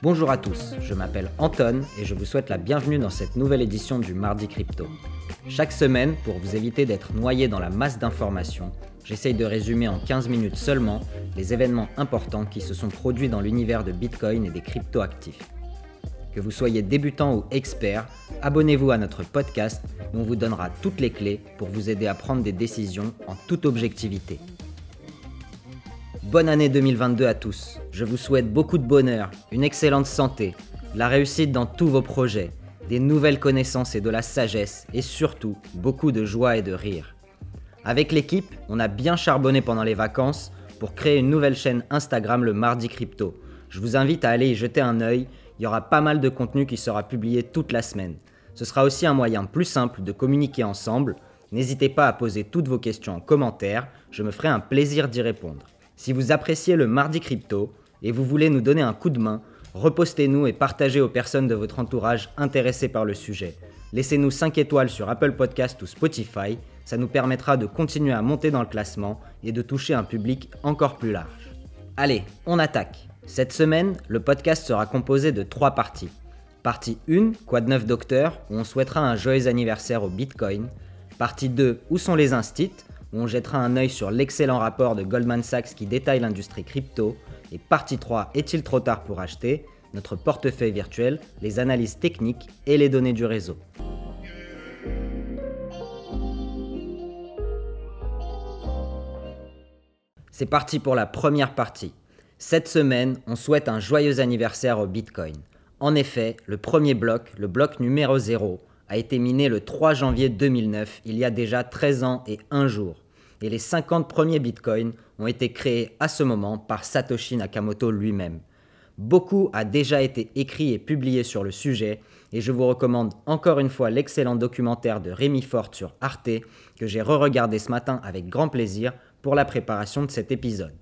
Bonjour à tous, je m'appelle Anton et je vous souhaite la bienvenue dans cette nouvelle édition du Mardi Crypto. Chaque semaine, pour vous éviter d'être noyé dans la masse d'informations, j'essaye de résumer en 15 minutes seulement les événements importants qui se sont produits dans l'univers de Bitcoin et des crypto-actifs. Que vous soyez débutant ou expert, abonnez-vous à notre podcast où on vous donnera toutes les clés pour vous aider à prendre des décisions en toute objectivité. Bonne année 2022 à tous. Je vous souhaite beaucoup de bonheur, une excellente santé, la réussite dans tous vos projets, des nouvelles connaissances et de la sagesse, et surtout beaucoup de joie et de rire. Avec l'équipe, on a bien charbonné pendant les vacances pour créer une nouvelle chaîne Instagram le Mardi Crypto. Je vous invite à aller y jeter un œil, il y aura pas mal de contenu qui sera publié toute la semaine. Ce sera aussi un moyen plus simple de communiquer ensemble. N'hésitez pas à poser toutes vos questions en commentaire, je me ferai un plaisir d'y répondre. Si vous appréciez le Mardi Crypto et vous voulez nous donner un coup de main, repostez-nous et partagez aux personnes de votre entourage intéressées par le sujet. Laissez-nous 5 étoiles sur Apple Podcast ou Spotify, ça nous permettra de continuer à monter dans le classement et de toucher un public encore plus large. Allez, on attaque. Cette semaine, le podcast sera composé de 3 parties. Partie 1, quoi de neuf docteur, où on souhaitera un joyeux anniversaire au Bitcoin. Partie 2, où sont les instits, où on jettera un œil sur l'excellent rapport de Goldman Sachs qui détaille l'industrie crypto. Et partie 3, est-il trop tard pour acheter? Notre portefeuille virtuel, les analyses techniques et les données du réseau. C'est parti pour la première partie. Cette semaine, on souhaite un joyeux anniversaire au Bitcoin. En effet, le premier bloc, le bloc numéro 0, a été miné le 3 janvier 2009, il y a déjà 13 ans et 1 jour. Et les 50 premiers bitcoins ont été créés à ce moment par Satoshi Nakamoto lui-même. Beaucoup a déjà été écrit et publié sur le sujet, et je vous recommande encore une fois l'excellent documentaire de Rémi Forte sur Arte, que j'ai re-regardé ce matin avec grand plaisir pour la préparation de cet épisode.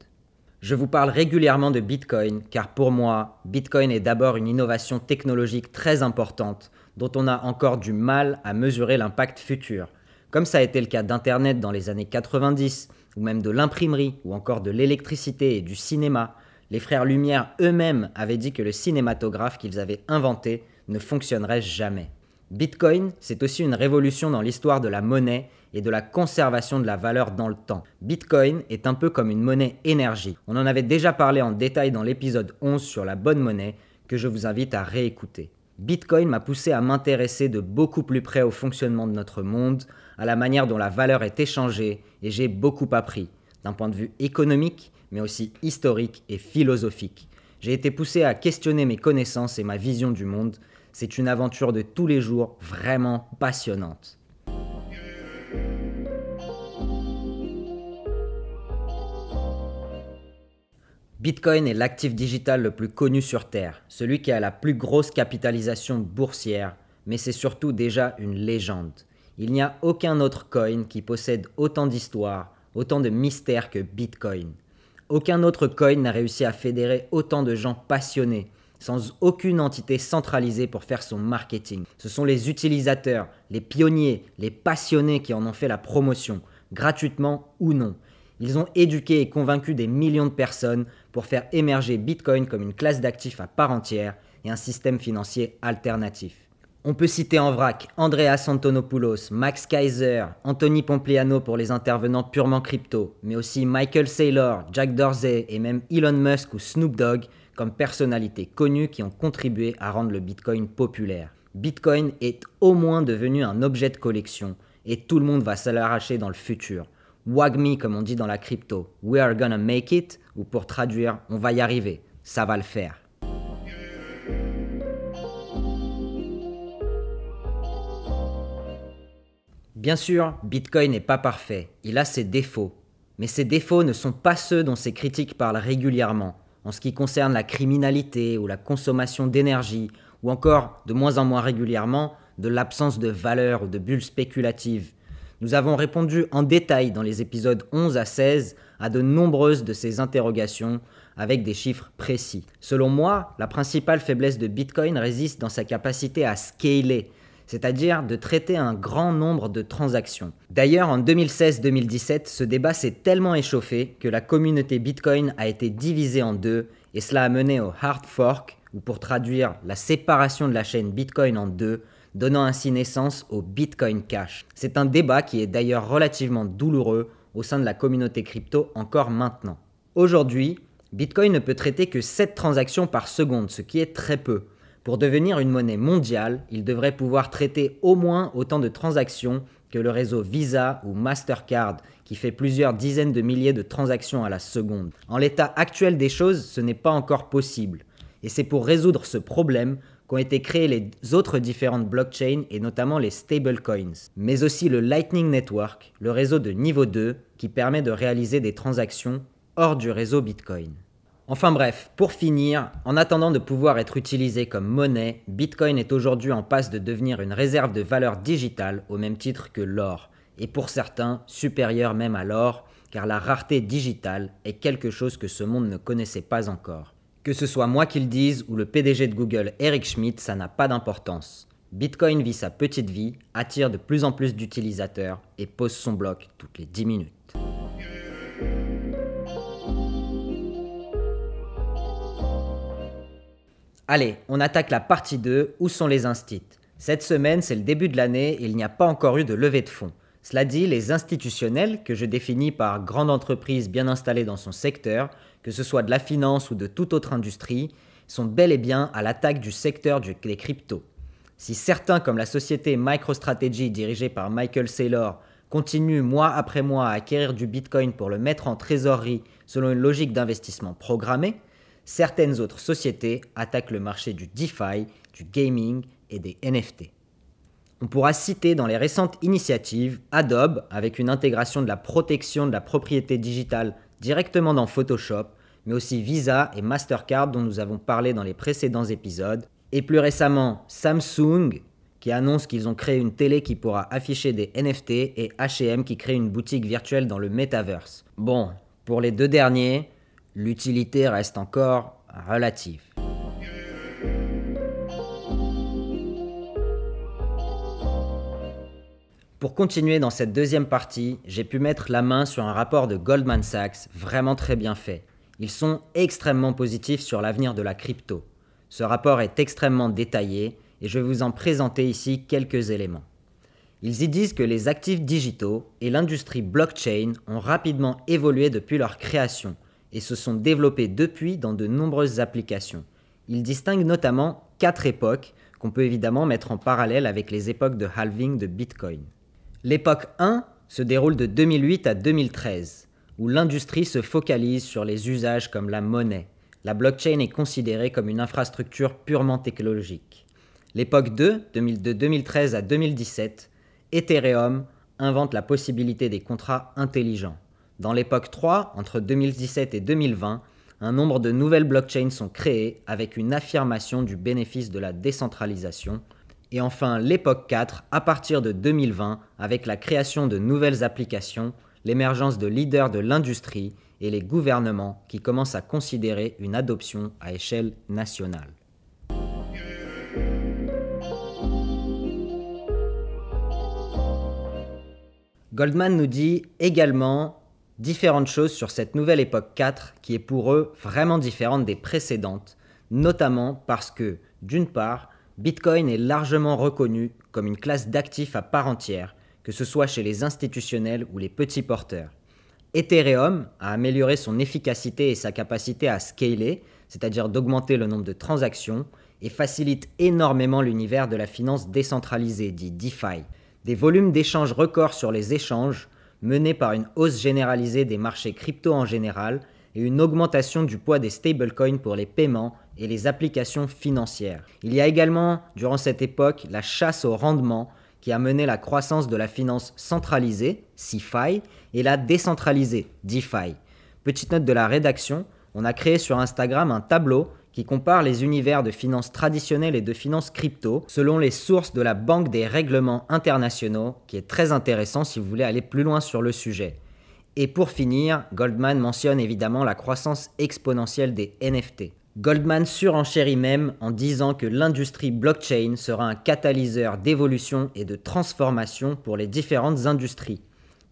Je vous parle régulièrement de Bitcoin, car pour moi, Bitcoin est d'abord une innovation technologique très importante dont on a encore du mal à mesurer l'impact futur, comme ça a été le cas d'Internet dans les années 90, ou même de l'imprimerie, ou encore de l'électricité et du cinéma. Les frères Lumière eux-mêmes avaient dit que le cinématographe qu'ils avaient inventé ne fonctionnerait jamais. Bitcoin, c'est aussi une révolution dans l'histoire de la monnaie et de la conservation de la valeur dans le temps. Bitcoin est un peu comme une monnaie énergie. On en avait déjà parlé en détail dans l'épisode 11 sur la bonne monnaie que je vous invite à réécouter. Bitcoin m'a poussé à m'intéresser de beaucoup plus près au fonctionnement de notre monde, à la manière dont la valeur est échangée, et j'ai beaucoup appris, d'un point de vue économique, mais aussi historique et philosophique. J'ai été poussé à questionner mes connaissances et ma vision du monde. C'est une aventure de tous les jours vraiment passionnante. Bitcoin est l'actif digital le plus connu sur Terre, celui qui a la plus grosse capitalisation boursière, mais c'est surtout déjà une légende. Il n'y a aucun autre coin qui possède autant d'histoire, autant de mystères que Bitcoin. Aucun autre coin n'a réussi à fédérer autant de gens passionnés, sans aucune entité centralisée pour faire son marketing. Ce sont les utilisateurs, les pionniers, les passionnés qui en ont fait la promotion, gratuitement ou non. Ils ont éduqué et convaincu des millions de personnes pour faire émerger Bitcoin comme une classe d'actifs à part entière et un système financier alternatif. On peut citer en vrac Andreas Antonopoulos, Max Kaiser, Anthony Pompliano pour les intervenants purement crypto, mais aussi Michael Saylor, Jack Dorsey et même Elon Musk ou Snoop Dogg comme personnalités connues qui ont contribué à rendre le Bitcoin populaire. Bitcoin est au moins devenu un objet de collection et tout le monde va se l'arracher dans le futur. WAGME comme on dit dans la crypto, We are gonna make it, ou pour traduire, on va y arriver, ça va le faire. Bien sûr, Bitcoin n'est pas parfait, il a ses défauts. Mais ces défauts ne sont pas ceux dont ses critiques parlent régulièrement, en ce qui concerne la criminalité ou la consommation d'énergie, ou encore, de moins en moins régulièrement, de l'absence de valeur ou de bulles spéculatives. Nous avons répondu en détail dans les épisodes 11 à 16 à de nombreuses de ces interrogations avec des chiffres précis. Selon moi, la principale faiblesse de Bitcoin résiste dans sa capacité à scaler, c'est-à-dire de traiter un grand nombre de transactions. D'ailleurs, en 2016-2017, ce débat s'est tellement échauffé que la communauté Bitcoin a été divisée en deux et cela a mené au hard fork ou pour traduire la séparation de la chaîne Bitcoin en deux, donnant ainsi naissance au Bitcoin Cash. C'est un débat qui est d'ailleurs relativement douloureux au sein de la communauté crypto encore maintenant. Aujourd'hui, Bitcoin ne peut traiter que 7 transactions par seconde, ce qui est très peu. Pour devenir une monnaie mondiale, il devrait pouvoir traiter au moins autant de transactions que le réseau Visa ou Mastercard, qui fait plusieurs dizaines de milliers de transactions à la seconde. En l'état actuel des choses, ce n'est pas encore possible. Et c'est pour résoudre ce problème qu'ont été créées les autres différentes blockchains et notamment les stablecoins, mais aussi le Lightning Network, le réseau de niveau 2 qui permet de réaliser des transactions hors du réseau Bitcoin. Enfin bref, pour finir, en attendant de pouvoir être utilisé comme monnaie, Bitcoin est aujourd'hui en passe de devenir une réserve de valeur digitale au même titre que l'or, et pour certains supérieur même à l'or, car la rareté digitale est quelque chose que ce monde ne connaissait pas encore. Que ce soit moi qui le dise ou le PDG de Google Eric Schmidt, ça n'a pas d'importance. Bitcoin vit sa petite vie, attire de plus en plus d'utilisateurs et pose son bloc toutes les 10 minutes. Allez, on attaque la partie 2, où sont les instits? Cette semaine, c'est le début de l'année et il n'y a pas encore eu de levée de fonds. Cela dit, les institutionnels, que je définis par grande entreprise bien installée dans son secteur, que ce soit de la finance ou de toute autre industrie, sont bel et bien à l'attaque du secteur des cryptos. Si certains, comme la société MicroStrategy dirigée par Michael Saylor, continuent mois après mois à acquérir du Bitcoin pour le mettre en trésorerie selon une logique d'investissement programmée, certaines autres sociétés attaquent le marché du DeFi, du gaming et des NFT. On pourra citer dans les récentes initiatives Adobe avec une intégration de la protection de la propriété digitale directement dans Photoshop, mais aussi Visa et Mastercard dont nous avons parlé dans les précédents épisodes, et plus récemment Samsung qui annonce qu'ils ont créé une télé qui pourra afficher des NFT et HM qui crée une boutique virtuelle dans le metaverse. Bon, pour les deux derniers, l'utilité reste encore relative. Pour continuer dans cette deuxième partie, j'ai pu mettre la main sur un rapport de Goldman Sachs vraiment très bien fait. Ils sont extrêmement positifs sur l'avenir de la crypto. Ce rapport est extrêmement détaillé et je vais vous en présenter ici quelques éléments. Ils y disent que les actifs digitaux et l'industrie blockchain ont rapidement évolué depuis leur création et se sont développés depuis dans de nombreuses applications. Ils distinguent notamment quatre époques qu'on peut évidemment mettre en parallèle avec les époques de halving de Bitcoin. L'époque 1 se déroule de 2008 à 2013 où l'industrie se focalise sur les usages comme la monnaie. La blockchain est considérée comme une infrastructure purement technologique. L'époque 2, 2013 à 2017, Ethereum invente la possibilité des contrats intelligents. Dans l'époque 3, entre 2017 et 2020, un nombre de nouvelles blockchains sont créées avec une affirmation du bénéfice de la décentralisation. Et enfin l'époque 4, à partir de 2020, avec la création de nouvelles applications l'émergence de leaders de l'industrie et les gouvernements qui commencent à considérer une adoption à échelle nationale. Goldman nous dit également différentes choses sur cette nouvelle époque 4 qui est pour eux vraiment différente des précédentes, notamment parce que, d'une part, Bitcoin est largement reconnu comme une classe d'actifs à part entière que ce soit chez les institutionnels ou les petits porteurs. Ethereum a amélioré son efficacité et sa capacité à scaler, c'est-à-dire d'augmenter le nombre de transactions, et facilite énormément l'univers de la finance décentralisée, dit DeFi. Des volumes d'échanges records sur les échanges, menés par une hausse généralisée des marchés crypto en général, et une augmentation du poids des stablecoins pour les paiements et les applications financières. Il y a également, durant cette époque, la chasse au rendement qui a mené la croissance de la finance centralisée, CeFi, et la décentralisée, DeFi. Petite note de la rédaction, on a créé sur Instagram un tableau qui compare les univers de finances traditionnelles et de finances crypto selon les sources de la Banque des règlements internationaux, qui est très intéressant si vous voulez aller plus loin sur le sujet. Et pour finir, Goldman mentionne évidemment la croissance exponentielle des NFT. Goldman surenchérit même en disant que l'industrie blockchain sera un catalyseur d'évolution et de transformation pour les différentes industries.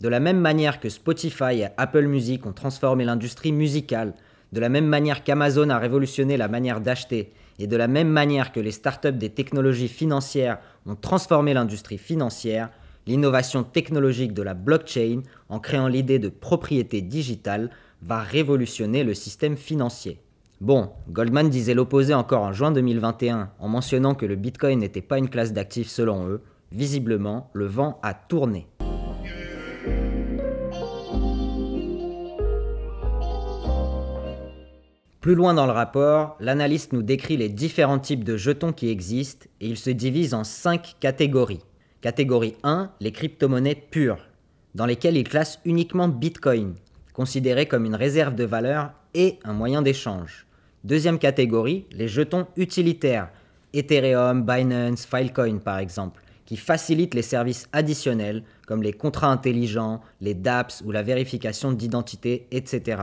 De la même manière que Spotify et Apple Music ont transformé l'industrie musicale De la même manière qu'Amazon a révolutionné la manière d'acheter et de la même manière que les startups des technologies financières ont transformé l'industrie financière, l'innovation technologique de la blockchain, en créant l'idée de propriété digitale, va révolutionner le système financier. Bon, Goldman disait l'opposé encore en juin 2021 en mentionnant que le Bitcoin n'était pas une classe d'actifs selon eux. Visiblement, le vent a tourné. Plus loin dans le rapport, l'analyste nous décrit les différents types de jetons qui existent et il se divise en cinq catégories. Catégorie 1, les crypto-monnaies pures, dans lesquelles il classe uniquement Bitcoin, considéré comme une réserve de valeur et un moyen d'échange. Deuxième catégorie, les jetons utilitaires, Ethereum, Binance, Filecoin par exemple, qui facilitent les services additionnels comme les contrats intelligents, les dApps ou la vérification d'identité, etc.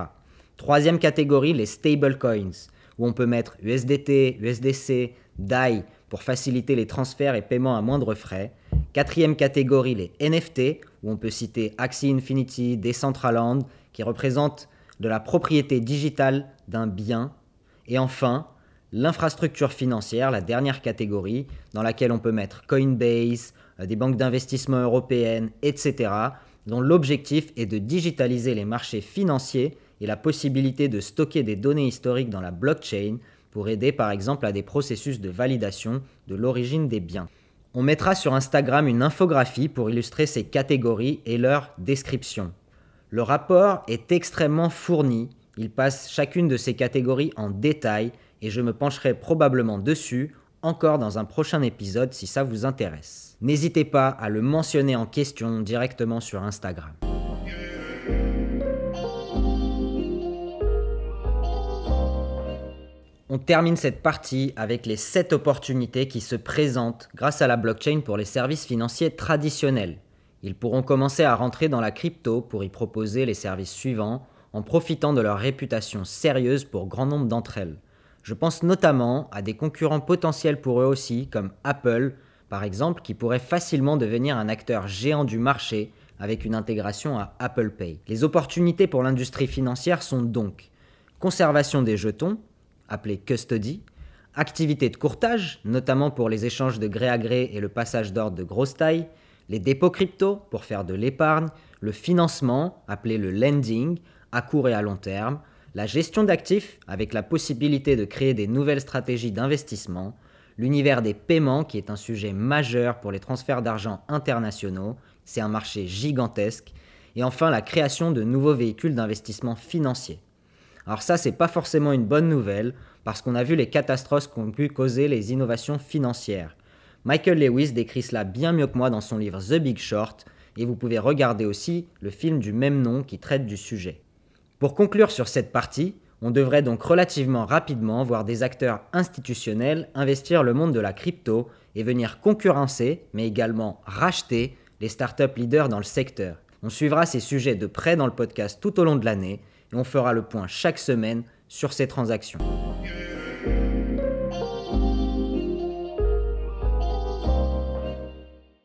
Troisième catégorie, les stablecoins, où on peut mettre USDT, USDC, DAI pour faciliter les transferts et paiements à moindre frais. Quatrième catégorie, les NFT, où on peut citer Axie Infinity, Decentraland, qui représentent de la propriété digitale d'un bien. Et enfin, l'infrastructure financière, la dernière catégorie, dans laquelle on peut mettre Coinbase, euh, des banques d'investissement européennes, etc., dont l'objectif est de digitaliser les marchés financiers et la possibilité de stocker des données historiques dans la blockchain pour aider par exemple à des processus de validation de l'origine des biens. On mettra sur Instagram une infographie pour illustrer ces catégories et leur description. Le rapport est extrêmement fourni, il passe chacune de ces catégories en détail et je me pencherai probablement dessus encore dans un prochain épisode si ça vous intéresse. N'hésitez pas à le mentionner en question directement sur Instagram. On termine cette partie avec les 7 opportunités qui se présentent grâce à la blockchain pour les services financiers traditionnels. Ils pourront commencer à rentrer dans la crypto pour y proposer les services suivants en profitant de leur réputation sérieuse pour grand nombre d'entre elles. Je pense notamment à des concurrents potentiels pour eux aussi, comme Apple, par exemple, qui pourrait facilement devenir un acteur géant du marché avec une intégration à Apple Pay. Les opportunités pour l'industrie financière sont donc conservation des jetons, appelé custody, activité de courtage, notamment pour les échanges de gré à gré et le passage d'ordre de grosse taille, les dépôts crypto pour faire de l'épargne, le financement, appelé le lending, à court et à long terme, la gestion d'actifs avec la possibilité de créer des nouvelles stratégies d'investissement, l'univers des paiements qui est un sujet majeur pour les transferts d'argent internationaux, c'est un marché gigantesque, et enfin la création de nouveaux véhicules d'investissement financier. Alors ça, c'est pas forcément une bonne nouvelle, parce qu'on a vu les catastrophes qu'ont pu causer les innovations financières. Michael Lewis décrit cela bien mieux que moi dans son livre The Big Short, et vous pouvez regarder aussi le film du même nom qui traite du sujet. Pour conclure sur cette partie, on devrait donc relativement rapidement voir des acteurs institutionnels investir le monde de la crypto et venir concurrencer, mais également racheter, les startups leaders dans le secteur. On suivra ces sujets de près dans le podcast tout au long de l'année et on fera le point chaque semaine sur ces transactions.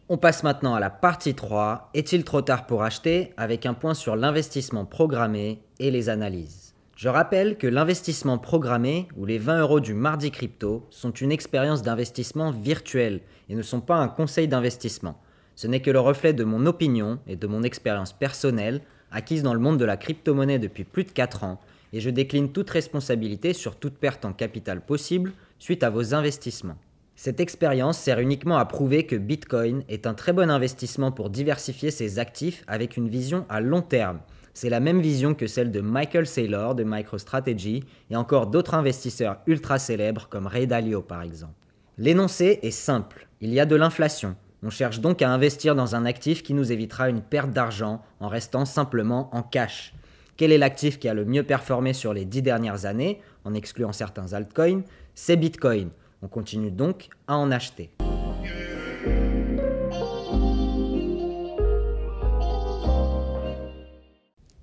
On passe maintenant à la partie 3, est-il trop tard pour acheter avec un point sur l'investissement programmé et les analyses? Je rappelle que l'investissement programmé ou les 20 euros du mardi crypto sont une expérience d'investissement virtuelle et ne sont pas un conseil d'investissement. Ce n'est que le reflet de mon opinion et de mon expérience personnelle acquise dans le monde de la crypto-monnaie depuis plus de 4 ans, et je décline toute responsabilité sur toute perte en capital possible suite à vos investissements. Cette expérience sert uniquement à prouver que Bitcoin est un très bon investissement pour diversifier ses actifs avec une vision à long terme. C'est la même vision que celle de Michael Saylor de MicroStrategy et encore d'autres investisseurs ultra célèbres comme Ray Dalio par exemple. L'énoncé est simple, il y a de l'inflation, on cherche donc à investir dans un actif qui nous évitera une perte d'argent en restant simplement en cash. Quel est l'actif qui a le mieux performé sur les dix dernières années, en excluant certains altcoins? C'est Bitcoin. On continue donc à en acheter.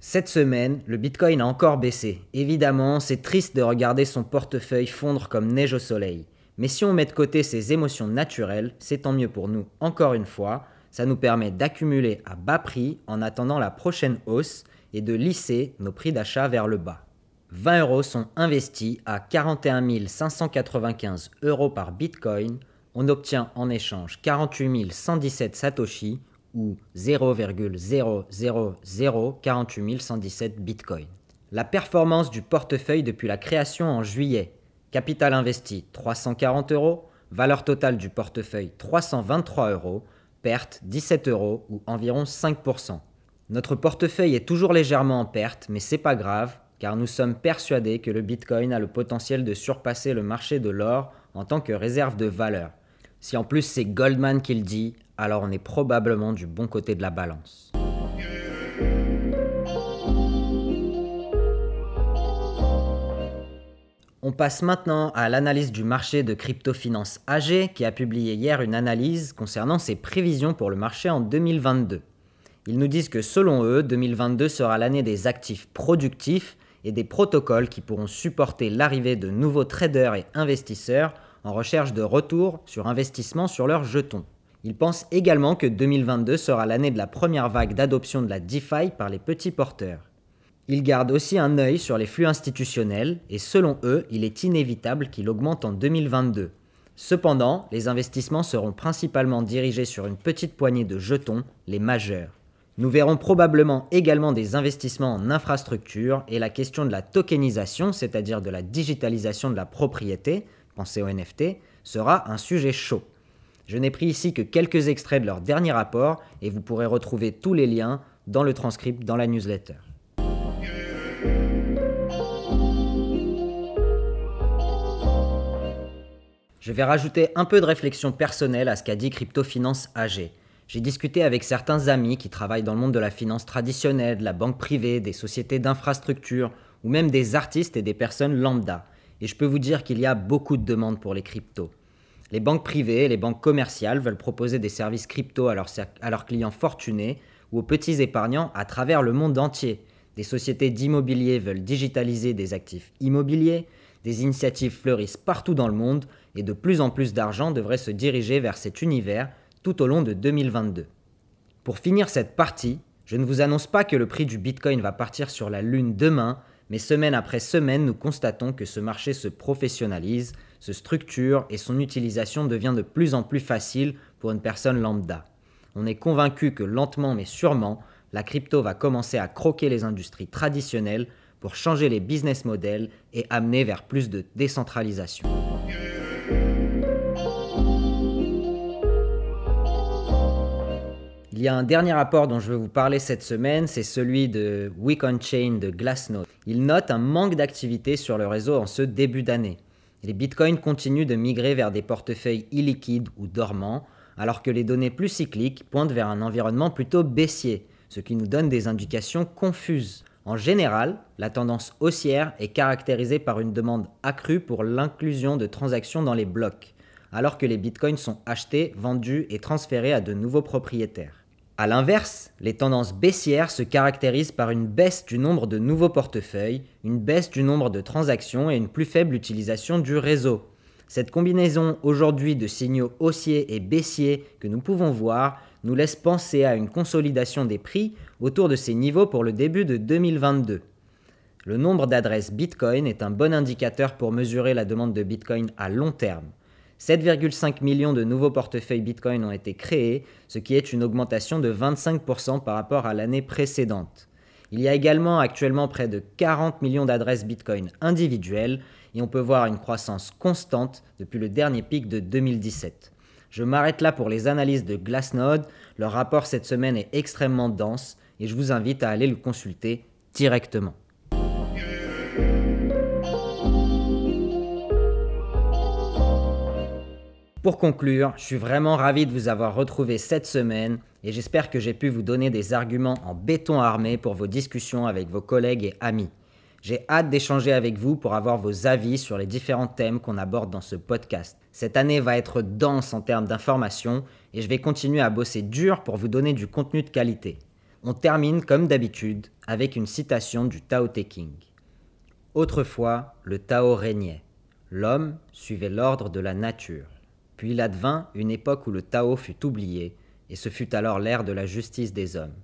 Cette semaine, le Bitcoin a encore baissé. Évidemment, c'est triste de regarder son portefeuille fondre comme neige au soleil. Mais si on met de côté ces émotions naturelles, c'est tant mieux pour nous. Encore une fois, ça nous permet d'accumuler à bas prix en attendant la prochaine hausse et de lisser nos prix d'achat vers le bas. 20 euros sont investis à 41 595 euros par Bitcoin. On obtient en échange 48 117 Satoshi ou 0,00048117 117 Bitcoin. La performance du portefeuille depuis la création en juillet. Capital investi 340 euros, valeur totale du portefeuille 323 euros, perte 17 euros ou environ 5%. Notre portefeuille est toujours légèrement en perte, mais c'est pas grave, car nous sommes persuadés que le Bitcoin a le potentiel de surpasser le marché de l'or en tant que réserve de valeur. Si en plus c'est Goldman qui le dit, alors on est probablement du bon côté de la balance. On passe maintenant à l'analyse du marché de crypto-finance AG qui a publié hier une analyse concernant ses prévisions pour le marché en 2022. Ils nous disent que selon eux, 2022 sera l'année des actifs productifs et des protocoles qui pourront supporter l'arrivée de nouveaux traders et investisseurs en recherche de retour sur investissement sur leurs jetons. Ils pensent également que 2022 sera l'année de la première vague d'adoption de la DeFi par les petits porteurs. Ils gardent aussi un œil sur les flux institutionnels et selon eux, il est inévitable qu'il augmente en 2022. Cependant, les investissements seront principalement dirigés sur une petite poignée de jetons, les majeurs. Nous verrons probablement également des investissements en infrastructure et la question de la tokenisation, c'est-à-dire de la digitalisation de la propriété, pensez au NFT, sera un sujet chaud. Je n'ai pris ici que quelques extraits de leur dernier rapport et vous pourrez retrouver tous les liens dans le transcript dans la newsletter. Je vais rajouter un peu de réflexion personnelle à ce qu'a dit Cryptofinance AG. J'ai discuté avec certains amis qui travaillent dans le monde de la finance traditionnelle, de la banque privée, des sociétés d'infrastructure ou même des artistes et des personnes lambda. Et je peux vous dire qu'il y a beaucoup de demandes pour les cryptos. Les banques privées et les banques commerciales veulent proposer des services crypto à leurs, à leurs clients fortunés ou aux petits épargnants à travers le monde entier. Des sociétés d'immobilier veulent digitaliser des actifs immobiliers, des initiatives fleurissent partout dans le monde et de plus en plus d'argent devrait se diriger vers cet univers tout au long de 2022. Pour finir cette partie, je ne vous annonce pas que le prix du Bitcoin va partir sur la Lune demain, mais semaine après semaine, nous constatons que ce marché se professionnalise, se structure et son utilisation devient de plus en plus facile pour une personne lambda. On est convaincu que lentement mais sûrement, la crypto va commencer à croquer les industries traditionnelles pour changer les business models et amener vers plus de décentralisation. Y a un dernier rapport dont je veux vous parler cette semaine, c'est celui de Week on Chain de Glassnode. Il note un manque d'activité sur le réseau en ce début d'année. Les bitcoins continuent de migrer vers des portefeuilles illiquides ou dormants, alors que les données plus cycliques pointent vers un environnement plutôt baissier, ce qui nous donne des indications confuses. En général, la tendance haussière est caractérisée par une demande accrue pour l'inclusion de transactions dans les blocs, alors que les bitcoins sont achetés, vendus et transférés à de nouveaux propriétaires. A l'inverse, les tendances baissières se caractérisent par une baisse du nombre de nouveaux portefeuilles, une baisse du nombre de transactions et une plus faible utilisation du réseau. Cette combinaison aujourd'hui de signaux haussiers et baissiers que nous pouvons voir nous laisse penser à une consolidation des prix autour de ces niveaux pour le début de 2022. Le nombre d'adresses Bitcoin est un bon indicateur pour mesurer la demande de Bitcoin à long terme. 7,5 millions de nouveaux portefeuilles Bitcoin ont été créés, ce qui est une augmentation de 25% par rapport à l'année précédente. Il y a également actuellement près de 40 millions d'adresses Bitcoin individuelles et on peut voir une croissance constante depuis le dernier pic de 2017. Je m'arrête là pour les analyses de Glassnode. Leur rapport cette semaine est extrêmement dense et je vous invite à aller le consulter directement. Pour conclure, je suis vraiment ravi de vous avoir retrouvé cette semaine et j'espère que j'ai pu vous donner des arguments en béton armé pour vos discussions avec vos collègues et amis. J'ai hâte d'échanger avec vous pour avoir vos avis sur les différents thèmes qu'on aborde dans ce podcast. Cette année va être dense en termes d'informations et je vais continuer à bosser dur pour vous donner du contenu de qualité. On termine comme d'habitude avec une citation du Tao Te King. Autrefois, le Tao régnait. L'homme suivait l'ordre de la nature. Puis il advint une époque où le Tao fut oublié, et ce fut alors l'ère de la justice des hommes.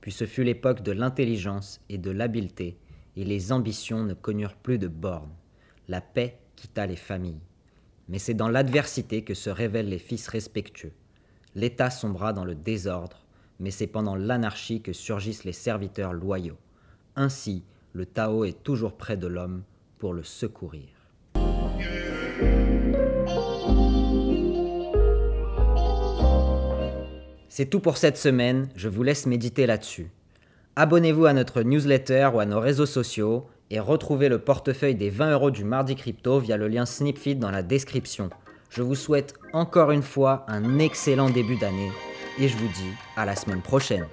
Puis ce fut l'époque de l'intelligence et de l'habileté, et les ambitions ne connurent plus de bornes. La paix quitta les familles. Mais c'est dans l'adversité que se révèlent les fils respectueux. L'État sombra dans le désordre, mais c'est pendant l'anarchie que surgissent les serviteurs loyaux. Ainsi, le Tao est toujours près de l'homme pour le secourir. C'est tout pour cette semaine, je vous laisse méditer là-dessus. Abonnez-vous à notre newsletter ou à nos réseaux sociaux et retrouvez le portefeuille des 20 euros du Mardi Crypto via le lien Snipfeed dans la description. Je vous souhaite encore une fois un excellent début d'année et je vous dis à la semaine prochaine.